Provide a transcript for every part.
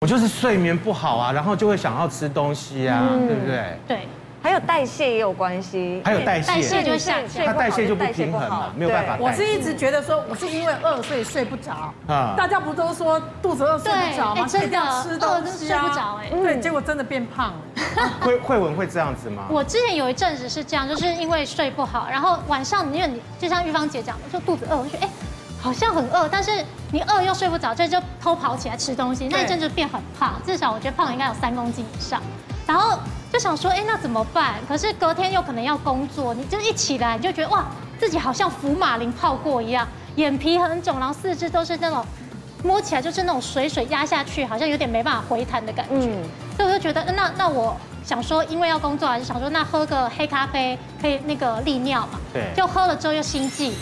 我就是睡眠不好啊，然后就会想要吃东西啊，对不对？对。还有代谢也有关系，还有代谢，代谢就下降，它代谢就不平衡了，没有办法。我是一直觉得说，我是因为饿所以睡不着啊。大家不都说肚子饿睡不着吗？真的吃东西睡不着哎。对，结果真的变胖了。慧慧文会这样子吗？我之前有一阵子是这样，就是因为睡不好，然后晚上因为你就像玉芳姐讲的，就肚子饿，我就觉得哎，好像很饿，但是你饿又睡不着，这就偷跑起来吃东西，那一阵就变很胖，至少我觉得胖应该有三公斤以上，然后。就想说，哎，那怎么办？可是隔天又可能要工作，你就一起来你就觉得哇，自己好像福马林泡过一样，眼皮很肿，然后四肢都是那种摸起来就是那种水水压下去，好像有点没办法回弹的感觉。嗯，所以我就觉得，那那我想说，因为要工作，还是想说，那喝个黑咖啡可以那个利尿嘛？对。就喝了之后又心悸，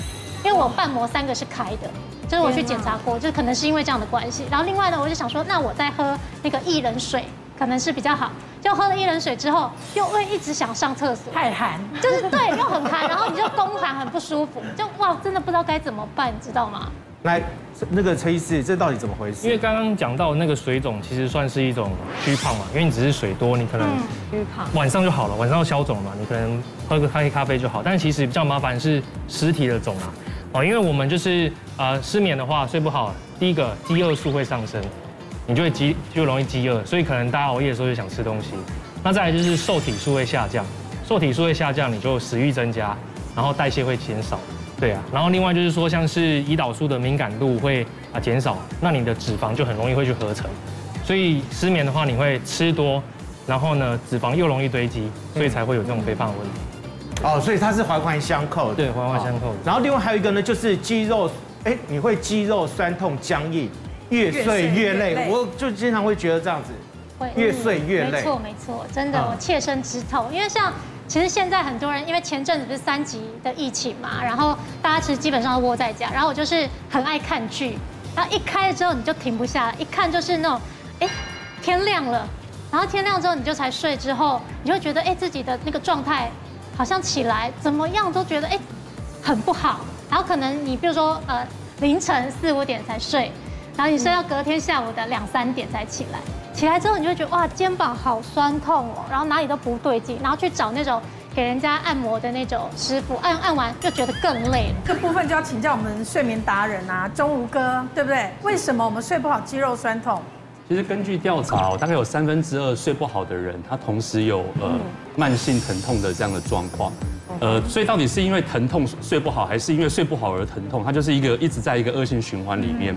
因为我瓣膜三个是开的，就是我去检查过，就可能是因为这样的关系。然后另外呢，我就想说，那我再喝那个薏仁水。可能是比较好，就喝了薏仁水之后，又会一直想上厕所，太寒，就是对，又很寒，然后你就宫寒很不舒服，就哇，真的不知道该怎么办，你知道吗？来，那个陈医师，这到底怎么回事？因为刚刚讲到那个水肿，其实算是一种虚胖嘛，因为你只是水多，你可能虚胖，晚上就好了，晚上要消肿嘛，你可能喝个黑咖啡就好，但其实比较麻烦是实体的肿啊，哦，因为我们就是呃失眠的话，睡不好，第一个饥饿素会上升。你就会饥就容易饥饿，所以可能大家熬夜的时候就想吃东西。那再来就是受体素会下降，受体素会下降，你就食欲增加，然后代谢会减少，对啊。然后另外就是说，像是胰岛素的敏感度会啊减少，那你的脂肪就很容易会去合成。所以失眠的话，你会吃多，然后呢脂肪又容易堆积，所以才会有这种肥胖的问题。哦，所以它是环环相扣的。对，环环相扣的。然后另外还有一个呢，就是肌肉，哎，你会肌肉酸痛僵硬。越睡越累，我就经常会觉得这样子，会越睡越累。没错没错，真的我切身之痛。因为像其实现在很多人，因为前阵子不是三级的疫情嘛，然后大家其实基本上都窝在家，然后我就是很爱看剧，然后一开了之后你就停不下来，一看就是那种，哎，天亮了，然后天亮之后你就才睡之后，你就觉得哎自己的那个状态好像起来怎么样都觉得哎很不好，然后可能你比如说呃凌晨四五点才睡。然后你睡到隔天下午的两三点才起来，起来之后你就会觉得哇肩膀好酸痛哦，然后哪里都不对劲，然后去找那种给人家按摩的那种师傅，按按完就觉得更累了。这部分就要请教我们睡眠达人啊，钟吴哥，对不对？为什么我们睡不好，肌肉酸痛？其实根据调查，大概有三分之二睡不好的人，他同时有呃慢性疼痛的这样的状况。呃，所以到底是因为疼痛睡不好，还是因为睡不好而疼痛？它就是一个一直在一个恶性循环里面。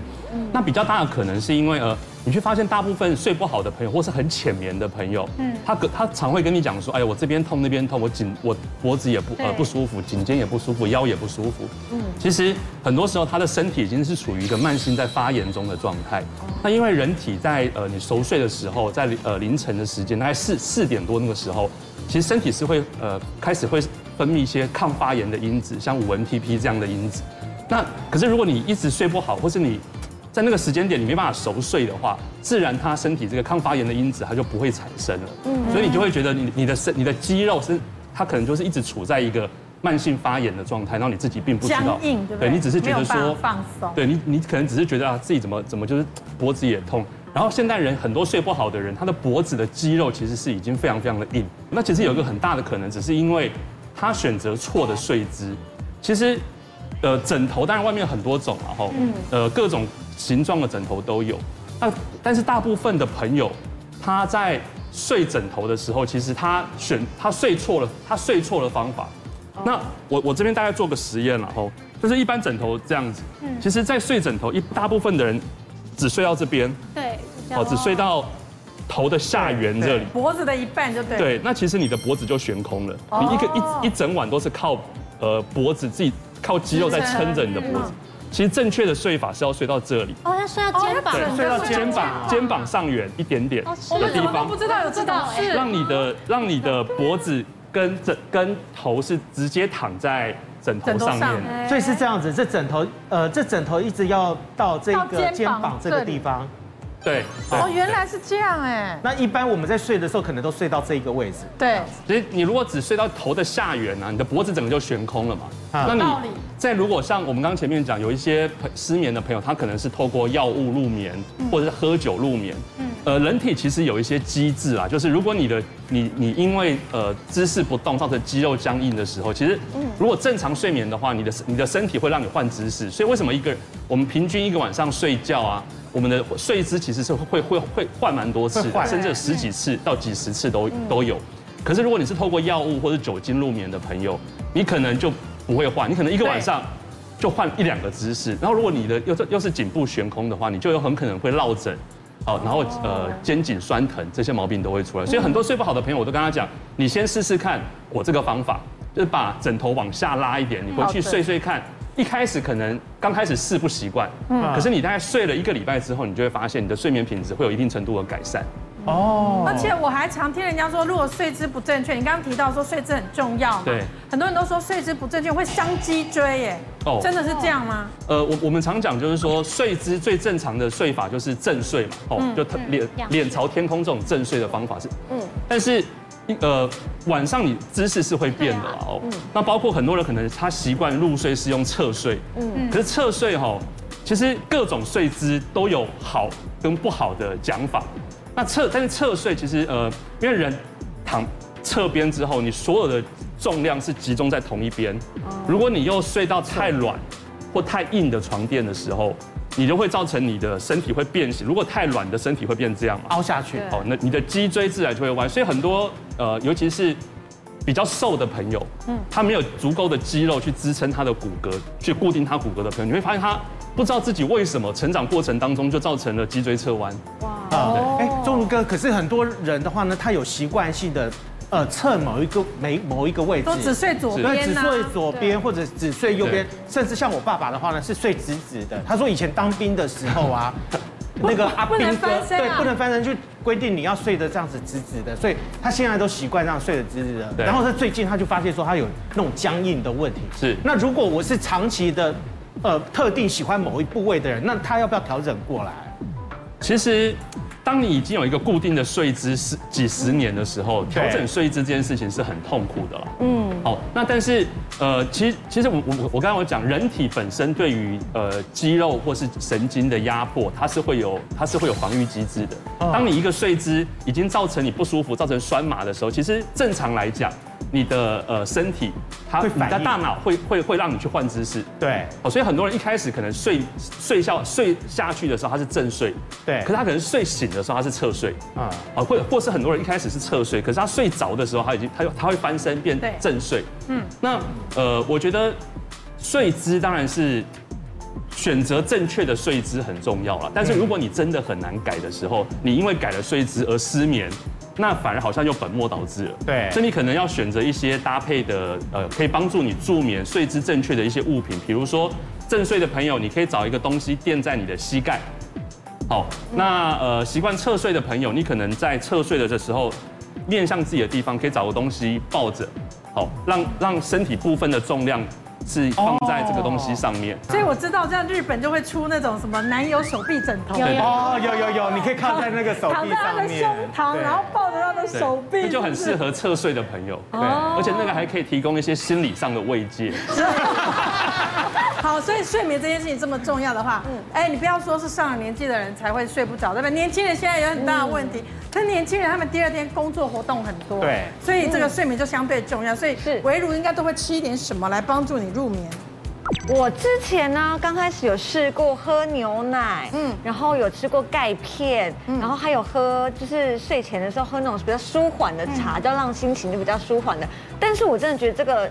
那比较大的可能是因为呃，你去发现大部分睡不好的朋友，或是很浅眠的朋友，嗯，他他常会跟你讲说，哎呀，我这边痛那边痛，我颈我脖子也不呃不舒服，颈肩也不舒服，腰也不舒服。嗯，其实很多时候他的身体已经是处于一个慢性在发炎中的状态。那因为人体在呃你熟睡的时候，在呃凌晨的时间，大概四四点多那个时候，其实身体是会呃开始会。分泌一些抗发炎的因子，像五 NTP 这样的因子。那可是如果你一直睡不好，或是你在那个时间点你没办法熟睡的话，自然它身体这个抗发炎的因子它就不会产生了。嗯。所以你就会觉得你你的身你的肌肉是它可能就是一直处在一个慢性发炎的状态，然后你自己并不知道。僵硬，对对？对，你只是觉得说放松。对你你可能只是觉得啊自己怎么怎么就是脖子也痛。然后现代人很多睡不好的人，他的脖子的肌肉其实是已经非常非常的硬。那其实有一个很大的可能，只是因为。他选择错的睡姿，其实，呃，枕头当然外面有很多种，然后，呃，各种形状的枕头都有。那但是大部分的朋友，他在睡枕头的时候，其实他选他睡错了，他睡错了方法。那我我这边大概做个实验，然后就是一般枕头这样子，嗯。其实，在睡枕头一大部分的人只睡到这边，对，哦，只睡到。头的下缘这里，脖子的一半就对。对，那其实你的脖子就悬空了，你一个一一整晚都是靠呃脖子自己靠肌肉在撑着你的脖子。其实正确的睡法是要睡到这里。哦，要睡到肩膀，对，睡到肩膀，肩膀。上缘一点点的地方。不知道有知道，让你的让你的脖子跟枕跟头是直接躺在枕头上面，所以是这样子。这枕头呃，这枕头一直要到这个肩膀这个地方。对，哦，原来是这样哎。那一般我们在睡的时候，可能都睡到这一个位置。对，所以你如果只睡到头的下缘啊，你的脖子整个就悬空了嘛。啊、那你在如果像我们刚刚前面讲，有一些失眠的朋友，他可能是透过药物入眠，或者是喝酒入眠。嗯。呃，人体其实有一些机制啊，就是如果你的你你因为呃姿势不动造成肌肉僵硬的时候，其实如果正常睡眠的话，你的你的身体会让你换姿势。所以为什么一个我们平均一个晚上睡觉啊？我们的睡姿其实是会会会换蛮多次，甚至有十几次到几十次都都有。可是如果你是透过药物或者酒精入眠的朋友，你可能就不会换，你可能一个晚上就换一两个姿势。然后如果你的又是又是颈部悬空的话，你就有很可能会落枕，哦，然后呃肩颈酸疼这些毛病都会出来。所以很多睡不好的朋友，我都跟他讲，你先试试看我这个方法，就是把枕头往下拉一点，你回去睡睡看。一开始可能刚开始试不习惯，嗯，可是你大概睡了一个礼拜之后，你就会发现你的睡眠品质会有一定程度的改善。哦，而且我还常听人家说，如果睡姿不正确，你刚刚提到说睡姿很重要嘛，对，很多人都说睡姿不正确会伤脊椎耶，哦，真的是这样吗？呃，我我们常讲就是说睡姿最正常的睡法就是正睡嘛，哦，就脸脸朝天空这种正睡的方法是，嗯，但是。呃，晚上你姿势是会变的哦。那包括很多人可能他习惯入睡是用侧睡，嗯，可是侧睡哈，其实各种睡姿都有好跟不好的讲法。那侧但是侧睡其实呃，因为人躺侧边之后，你所有的重量是集中在同一边。如果你又睡到太软或太硬的床垫的时候。你就会造成你的身体会变形，如果太软的身体会变这样嘛，凹下去。哦，那你的脊椎自然就会弯。所以很多呃，尤其是比较瘦的朋友，嗯，他没有足够的肌肉去支撑他的骨骼，去固定他骨骼的朋友，你会发现他不知道自己为什么成长过程当中就造成了脊椎侧弯。哇，啊，哎，钟如哥，可是很多人的话呢，他有习惯性的。呃，侧某一个每某一个位置，都只睡左边，对，只睡左边或者只睡右边，甚至像我爸爸的话呢，是睡直直的。他说以前当兵的时候啊，那个阿兵哥，对，不能翻身，就规定你要睡得这样子直直的，所以他现在都习惯这样睡得直直的。然后他最近他就发现说他有那种僵硬的问题。是。那如果我是长期的，呃，特定喜欢某一部位的人，那他要不要调整过来？其实。当你已经有一个固定的睡姿十几十年的时候，调整睡姿这件事情是很痛苦的了。嗯，好，那但是呃，其实其实我我我刚刚有讲，人体本身对于呃肌肉或是神经的压迫，它是会有它是会有防御机制的。当你一个睡姿已经造成你不舒服、造成酸麻的时候，其实正常来讲。你的呃身体，它你的大脑会会会让你去换姿势，对，哦，所以很多人一开始可能睡睡觉睡下去的时候他是正睡，对，可是他可能睡醒的时候他是侧睡，啊，啊，或或是很多人一开始是侧睡，可是他睡着的时候他已经他他会翻身变正睡，嗯，那呃，我觉得睡姿当然是选择正确的睡姿很重要了，但是如果你真的很难改的时候，你因为改了睡姿而失眠。那反而好像又本末倒置了。对，所以你可能要选择一些搭配的，呃，可以帮助你助眠、睡姿正确的一些物品，比如说正睡的朋友，你可以找一个东西垫在你的膝盖。好，那呃，习惯侧睡的朋友，你可能在侧睡的时候，面向自己的地方，可以找个东西抱着，好，让让身体部分的重量。是放在这个东西上面，所以我知道，这样日本就会出那种什么男友手臂枕头。哦，有有有，你可以靠在那个手臂上面，躺在他的胸膛，然后抱着他的手臂，那就很适合侧睡的朋友。对，而且那个还可以提供一些心理上的慰藉。好，所以睡眠这件事情这么重要的话，嗯，哎，你不要说是上了年纪的人才会睡不着，对吧？年轻人现在有很大的问题，可年轻人他们第二天工作活动很多，对，所以这个睡眠就相对重要。所以是维如应该都会吃一点什么来帮助你入眠。我之前呢，刚开始有试过喝牛奶，嗯，然后有吃过钙片，嗯，然后还有喝，就是睡前的时候喝那种比较舒缓的茶，就让心情就比较舒缓的。但是我真的觉得这个。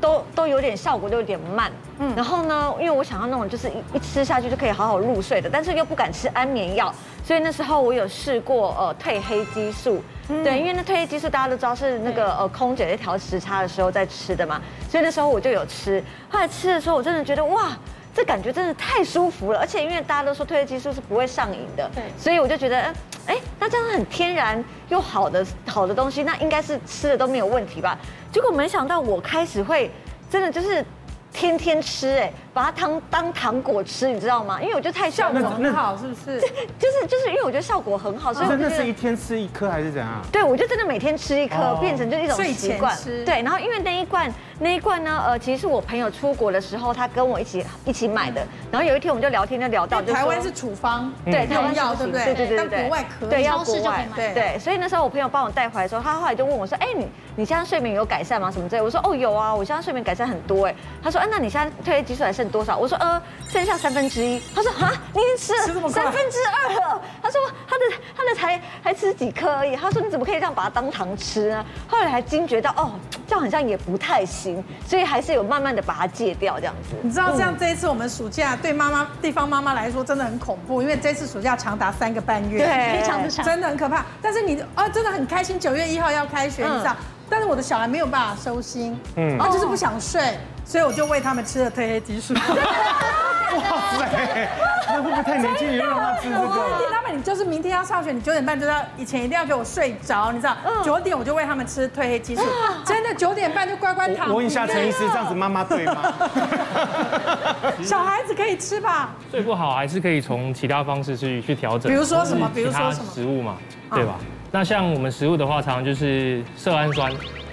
都都有点效果，都有点慢。嗯，然后呢，因为我想要那种就是一一吃下去就可以好好入睡的，但是又不敢吃安眠药，所以那时候我有试过呃褪黑激素。嗯、对，因为那褪黑激素大家都知道是那个呃空姐在调时差的时候在吃的嘛，所以那时候我就有吃。后来吃的时候，我真的觉得哇，这感觉真的太舒服了，而且因为大家都说褪黑激素是不会上瘾的，对，所以我就觉得，哎，那这样很天然又好的好的东西，那应该是吃的都没有问题吧？结果没想到我开始会真的就是天天吃，哎，把它当当糖果吃，你知道吗？因为我觉得太效果很好，是不是？就是就是因为我觉得效果很好，所以真的是一天吃一颗还是怎样？对，我就真的每天吃一颗，变成就一种习惯。对，然后因为那一罐那一罐呢，呃，其实是我朋友出国的时候，他跟我一起一起买的。然后有一天我们就聊天，就聊到台湾是处方，对，台湾药对不对？对对对对，国外可以，对，要国外，对对。所以那时候我朋友帮我带回来的时候，他后来就问我说：“哎，你你现在睡眠有改善吗？什么之类？”我说：“哦，有啊，我现在睡眠改善很多。”哎，他说：“哎，那你现在褪黑激素还剩多少？”我说：“呃，剩下三分之一。”他说：“啊，你已经吃了三分之二了。”他说：“他的他的才还吃几颗而已。”他说：“你怎么可以这样把它当糖吃呢？”后来还惊觉到，哦，这样好像也不太行，所以还是有慢慢的把它戒掉这样子。你知道，这样这一次我们暑假对妈妈地方妈妈来说真的很恐怖，因为这次暑假长达三个半月，对，非常的长，真的很可怕。但是你啊，真的很开心，九月一号要开学，你知道。但是我的小孩没有办法收心，嗯，他就是不想睡，所以我就喂他们吃了褪黑激素。哇塞，那会不会太年轻？你就让他吃这个？他们，你就是明天要上学，你九点半就要，以前一定要给我睡着，你知道？九点我就喂他们吃褪黑激素，真的九点半就乖乖躺。我问一下陈医师，这样子妈妈对吗？小孩子可以吃吧？睡不好还是可以从其他方式去去调整，比如说什么？比如说什么？食物嘛，对吧？那像我们食物的话，常常就是色氨酸。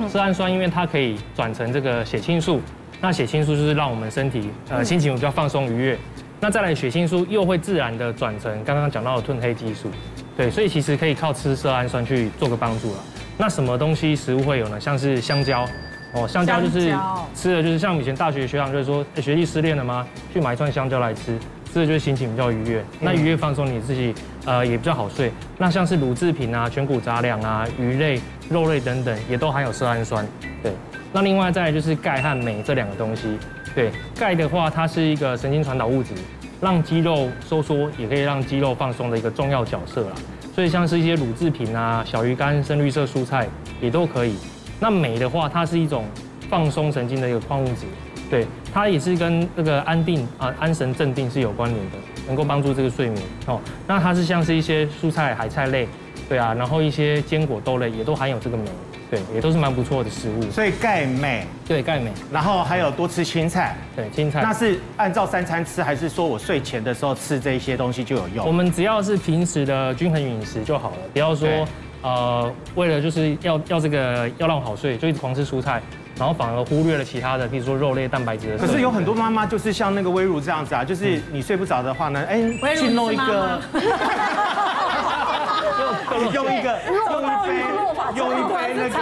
色氨酸因为它可以转成这个血清素，那血清素就是让我们身体呃心情比较放松愉悦。那再来血清素又会自然的转成刚刚讲到的褪黑激素。对，所以其实可以靠吃色氨酸去做个帮助了。那什么东西食物会有呢？像是香蕉哦，香蕉就是吃的就是像以前大学学长就是说，学弟失恋了吗？去买一串香蕉来吃。这就是心情比较愉悦，那愉悦放松你自己，呃，也比较好睡。那像是乳制品啊、全谷杂粮啊、鱼类、肉类等等，也都含有色氨酸。对，那另外再来就是钙和镁这两个东西。对，钙的话，它是一个神经传导物质，让肌肉收缩，也可以让肌肉放松的一个重要角色啦。所以像是一些乳制品啊、小鱼干、深绿色蔬菜也都可以。那镁的话，它是一种放松神经的一个矿物质。对，它也是跟那个安定啊、安神镇定是有关联的，能够帮助这个睡眠哦。那它是像是一些蔬菜、海菜类，对啊，然后一些坚果、豆类也都含有这个镁，对，也都是蛮不错的食物。所以钙镁，对钙镁，然后还有多吃青菜，对青菜。那是按照三餐吃，还是说我睡前的时候吃这些东西就有用？我们只要是平时的均衡饮食就好了，不要说呃为了就是要要这个要让我好睡，就一直狂吃蔬菜。然后反而忽略了其他的，比如说肉类、蛋白质的。可是有很多妈妈就是像那个微乳这样子啊，就是你睡不着的话呢，哎，去弄一个，用一个，用一杯，用一杯那个，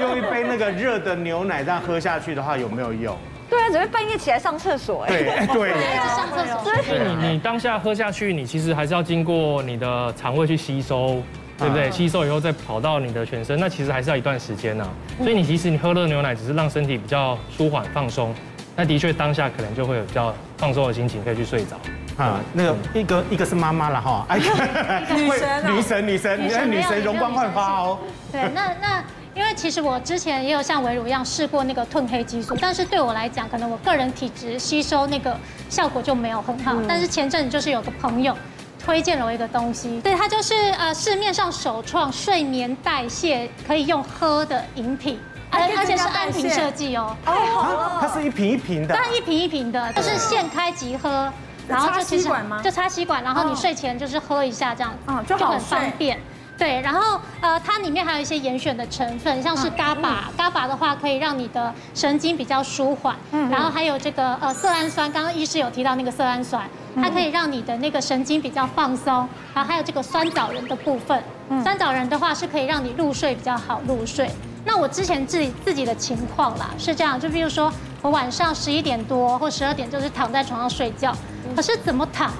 用一杯那个热的牛奶这样喝下去的话，有没有用？对啊，只会半夜起来上厕所 哎。对对。上厕所。所以你你当下喝下去，你其实还是要经过你的肠胃去吸收。对不对？吸收以后再跑到你的全身，那其实还是要一段时间呢。所以你其实你喝热牛奶只是让身体比较舒缓放松，那的确当下可能就会有比较放松的心情，可以去睡着。啊，那个一个一个是妈妈了哈，哎，女神 女神女神，你看女神容光焕发哦。对，那那因为其实我之前也有像维乳一样试过那个褪黑激素，但是对我来讲，可能我个人体质吸收那个效果就没有很好。但是前阵子就是有个朋友。推荐了我一个东西，对，它就是呃市面上首创睡眠代谢可以用喝的饮品，而而且是按瓶设计哦，太好了，它是一瓶一瓶的，它一瓶一瓶的，就是现开即喝，然后就其实就插吸管，然后你睡前就是喝一下这样，嗯，就很方便。对，然后呃，它里面还有一些严选的成分，像是伽巴，伽巴的话可以让你的神经比较舒缓，嗯，然后还有这个呃色氨酸，刚刚医师有提到那个色氨酸，它可以让你的那个神经比较放松，然后还有这个酸枣仁的部分，酸枣仁的话是可以让你入睡比较好入睡。那我之前自己自己的情况啦是这样，就比如说我晚上十一点多或十二点就是躺在床上睡觉，可是怎么躺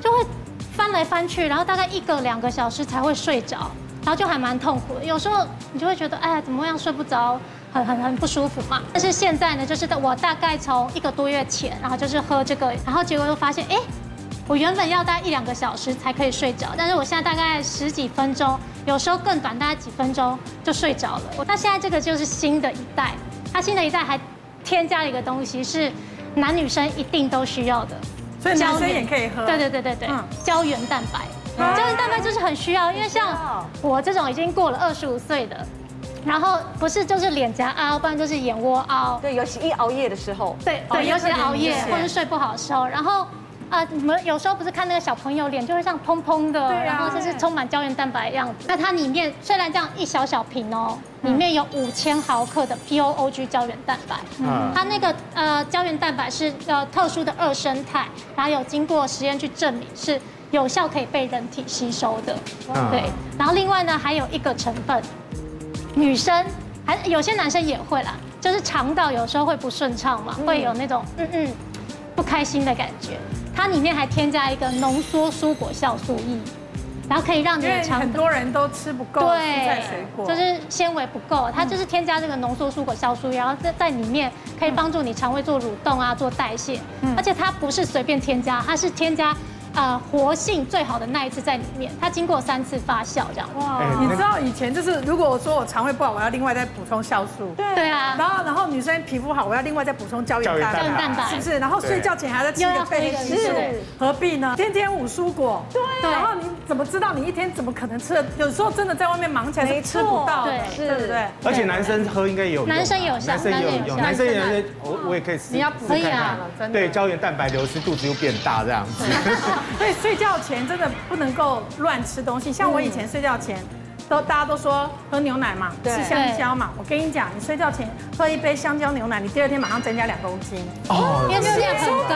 就会。翻来翻去，然后大概一个两个小时才会睡着，然后就还蛮痛苦的。有时候你就会觉得，哎呀，怎么样睡不着，很很很不舒服嘛。但是现在呢，就是我大概从一个多月前，然后就是喝这个，然后结果又发现，哎，我原本要待一两个小时才可以睡着，但是我现在大概十几分钟，有时候更短，大概几分钟就睡着了。那现在这个就是新的一代，它新的一代还添加了一个东西，是男女生一定都需要的。所以男生也可以喝，对对对对对，胶原蛋白，胶原蛋白就是很需要，因为像我这种已经过了二十五岁的，然后不是就是脸颊凹，不然就是眼窝凹。对，尤其一熬夜的时候。对对，尤其熬夜或者睡不好的时候，然后。啊，你们有时候不是看那个小朋友脸就会像蓬蓬的，然后就是充满胶原蛋白的样子。那它里面虽然这样一小小瓶哦，里面有五千毫克的 POOG 胶原蛋白。嗯，它那个呃胶原蛋白是呃特殊的二生态，然后有经过实验去证明是有效可以被人体吸收的。对，然后另外呢还有一个成分，女生还有些男生也会啦，就是肠道有时候会不顺畅嘛，会有那种嗯嗯不开心的感觉。它里面还添加一个浓缩蔬果酵素 E，然后可以让你的肠，很多人都吃不够蔬菜水果，就是纤维不够，它就是添加这个浓缩蔬果酵素，然后在在里面可以帮助你肠胃做蠕动啊，做代谢，而且它不是随便添加，它是添加。呃，活性最好的那一次在里面，它经过三次发酵这样。哇，你知道以前就是，如果我说我肠胃不好，我要另外再补充酵素。对对啊。然后然后女生皮肤好，我要另外再补充胶原蛋白，是不是？然后睡觉前还要再吃一个贝类素，何必呢？天天五蔬果。对。然后你怎么知道你一天怎么可能吃的？有时候真的在外面忙起来是吃不到的，对不对？而且男生喝应该也有。男生有效，男生也有用，男生也有。我我也可以试。你要补一下了，真的。对，胶原蛋白流失，肚子又变大这样子。所以睡觉前真的不能够乱吃东西，像我以前睡觉前，都大家都说喝牛奶嘛，吃香蕉嘛。我跟你讲，你睡觉前喝一杯香蕉牛奶，你第二天马上增加两公斤。哦，热量很高，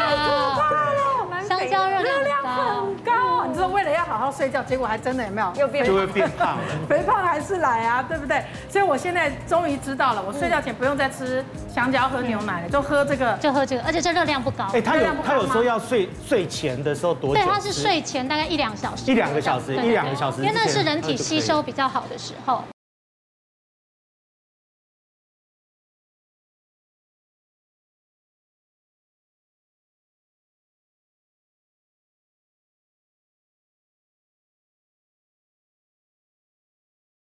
香蕉热量很高。你说为了要好好睡觉，结果还真的有没有？又变就会变胖了，肥胖还是来啊，对不对？所以我现在终于知道了，我睡觉前不用再吃香蕉、喝牛奶了，就喝这个，就喝这个，而且这热量不高。哎，他有他有说要睡睡前的时候多久？对，他是睡前大概一两小时，一两个小时，一两个小时，因为那是人体吸收比较好的时候。